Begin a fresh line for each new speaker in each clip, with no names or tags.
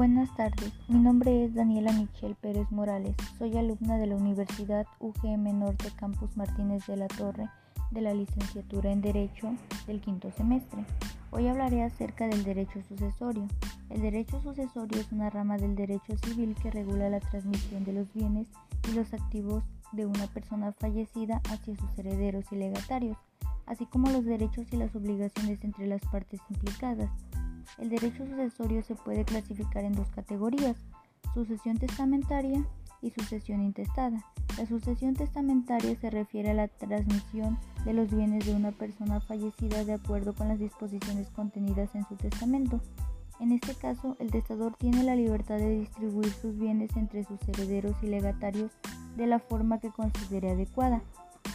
Buenas tardes, mi nombre es Daniela Michelle Pérez Morales, soy alumna de la Universidad UGM Norte Campus Martínez de la Torre de la licenciatura en Derecho del quinto semestre. Hoy hablaré acerca del derecho sucesorio. El derecho sucesorio es una rama del derecho civil que regula la transmisión de los bienes y los activos de una persona fallecida hacia sus herederos y legatarios, así como los derechos y las obligaciones entre las partes implicadas. El derecho sucesorio se puede clasificar en dos categorías, sucesión testamentaria y sucesión intestada. La sucesión testamentaria se refiere a la transmisión de los bienes de una persona fallecida de acuerdo con las disposiciones contenidas en su testamento. En este caso, el testador tiene la libertad de distribuir sus bienes entre sus herederos y legatarios de la forma que considere adecuada.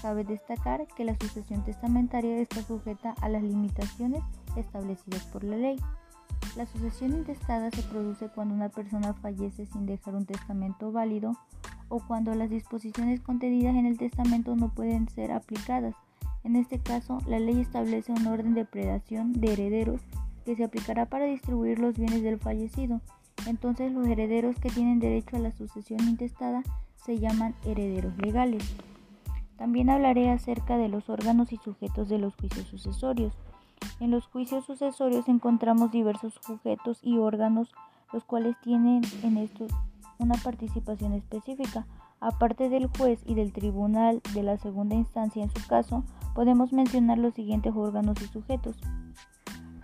Cabe destacar que la sucesión testamentaria está sujeta a las limitaciones establecidas por la ley. La sucesión intestada se produce cuando una persona fallece sin dejar un testamento válido o cuando las disposiciones contenidas en el testamento no pueden ser aplicadas. En este caso, la ley establece un orden de predación de herederos que se aplicará para distribuir los bienes del fallecido. Entonces los herederos que tienen derecho a la sucesión intestada se llaman herederos legales. También hablaré acerca de los órganos y sujetos de los juicios sucesorios. En los juicios sucesorios encontramos diversos sujetos y órganos, los cuales tienen en esto una participación específica. Aparte del juez y del tribunal de la segunda instancia en su caso, podemos mencionar los siguientes órganos y sujetos.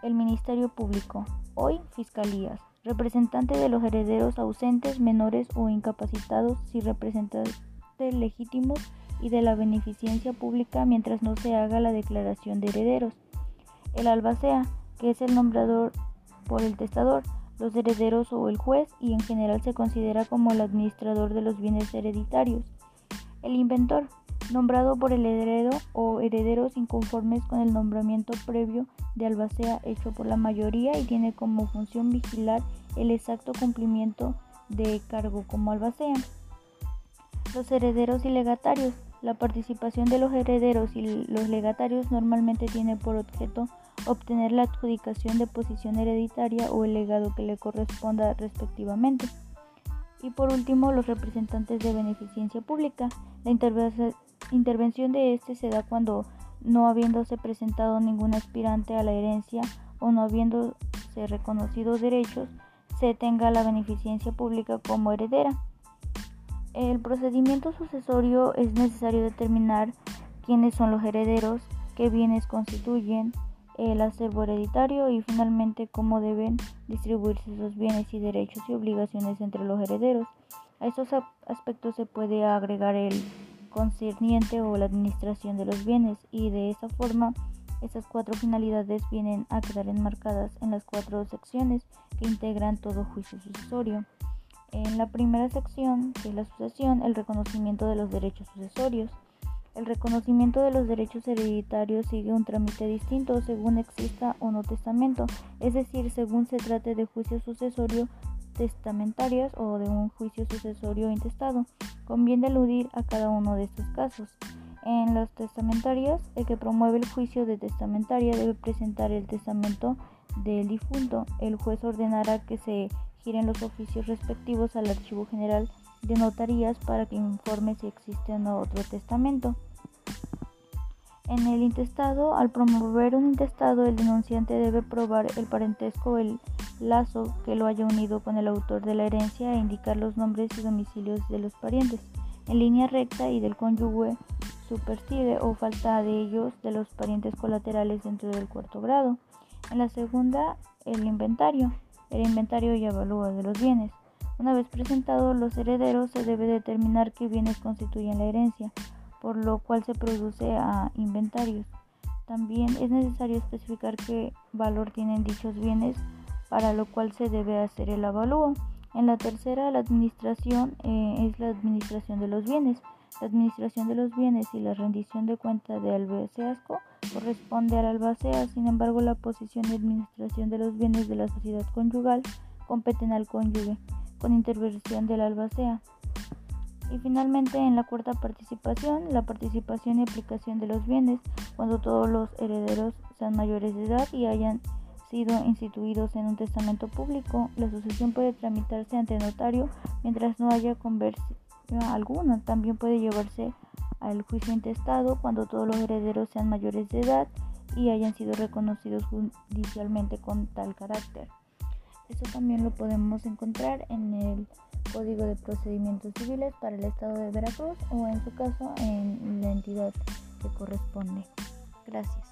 El Ministerio Público, hoy Fiscalías, representante de los herederos ausentes, menores o incapacitados si representantes legítimos y de la beneficencia pública mientras no se haga la declaración de herederos el albacea, que es el nombrador por el testador, los herederos o el juez y en general se considera como el administrador de los bienes hereditarios. El inventor, nombrado por el heredero o herederos inconformes con el nombramiento previo de albacea hecho por la mayoría y tiene como función vigilar el exacto cumplimiento de cargo como albacea. Los herederos y legatarios. La participación de los herederos y los legatarios normalmente tiene por objeto obtener la adjudicación de posición hereditaria o el legado que le corresponda respectivamente. Y por último, los representantes de beneficencia pública. La intervención de este se da cuando no habiéndose presentado ningún aspirante a la herencia o no habiéndose reconocido derechos, se tenga la beneficencia pública como heredera. El procedimiento sucesorio es necesario determinar quiénes son los herederos, qué bienes constituyen, el acervo hereditario y finalmente cómo deben distribuirse esos bienes y derechos y obligaciones entre los herederos. A estos aspectos se puede agregar el concerniente o la administración de los bienes y de esta forma estas cuatro finalidades vienen a quedar enmarcadas en las cuatro secciones que integran todo juicio sucesorio. En la primera sección, que es la sucesión, el reconocimiento de los derechos sucesorios. El reconocimiento de los derechos hereditarios sigue un trámite distinto según exista o no testamento, es decir, según se trate de juicio sucesorio testamentarias o de un juicio sucesorio intestado. Conviene aludir a cada uno de estos casos. En las testamentarias, el que promueve el juicio de testamentaria debe presentar el testamento del difunto. El juez ordenará que se giren los oficios respectivos al Archivo General de notarías para que informe si existe o no otro testamento. En el intestado, al promover un intestado, el denunciante debe probar el parentesco o el lazo que lo haya unido con el autor de la herencia e indicar los nombres y domicilios de los parientes en línea recta y del cónyuge superstile o falta de ellos de los parientes colaterales dentro del cuarto grado. En la segunda, el inventario, el inventario y avalúo de los bienes. Una vez presentados los herederos, se debe determinar qué bienes constituyen la herencia, por lo cual se produce a inventarios. También es necesario especificar qué valor tienen dichos bienes, para lo cual se debe hacer el avalúo. En la tercera, la administración eh, es la administración de los bienes. La administración de los bienes y la rendición de cuenta de albaceasco corresponde al albacea, sin embargo la posición de administración de los bienes de la sociedad conyugal competen al cónyuge con intervención del albacea. Y finalmente en la cuarta participación, la participación y aplicación de los bienes cuando todos los herederos sean mayores de edad y hayan sido instituidos en un testamento público, la sucesión puede tramitarse ante notario mientras no haya conversión alguna. También puede llevarse al juicio intestado cuando todos los herederos sean mayores de edad y hayan sido reconocidos judicialmente con tal carácter. Eso también lo podemos encontrar en el Código de Procedimientos Civiles para el Estado de Veracruz o en su caso en la entidad que corresponde. Gracias.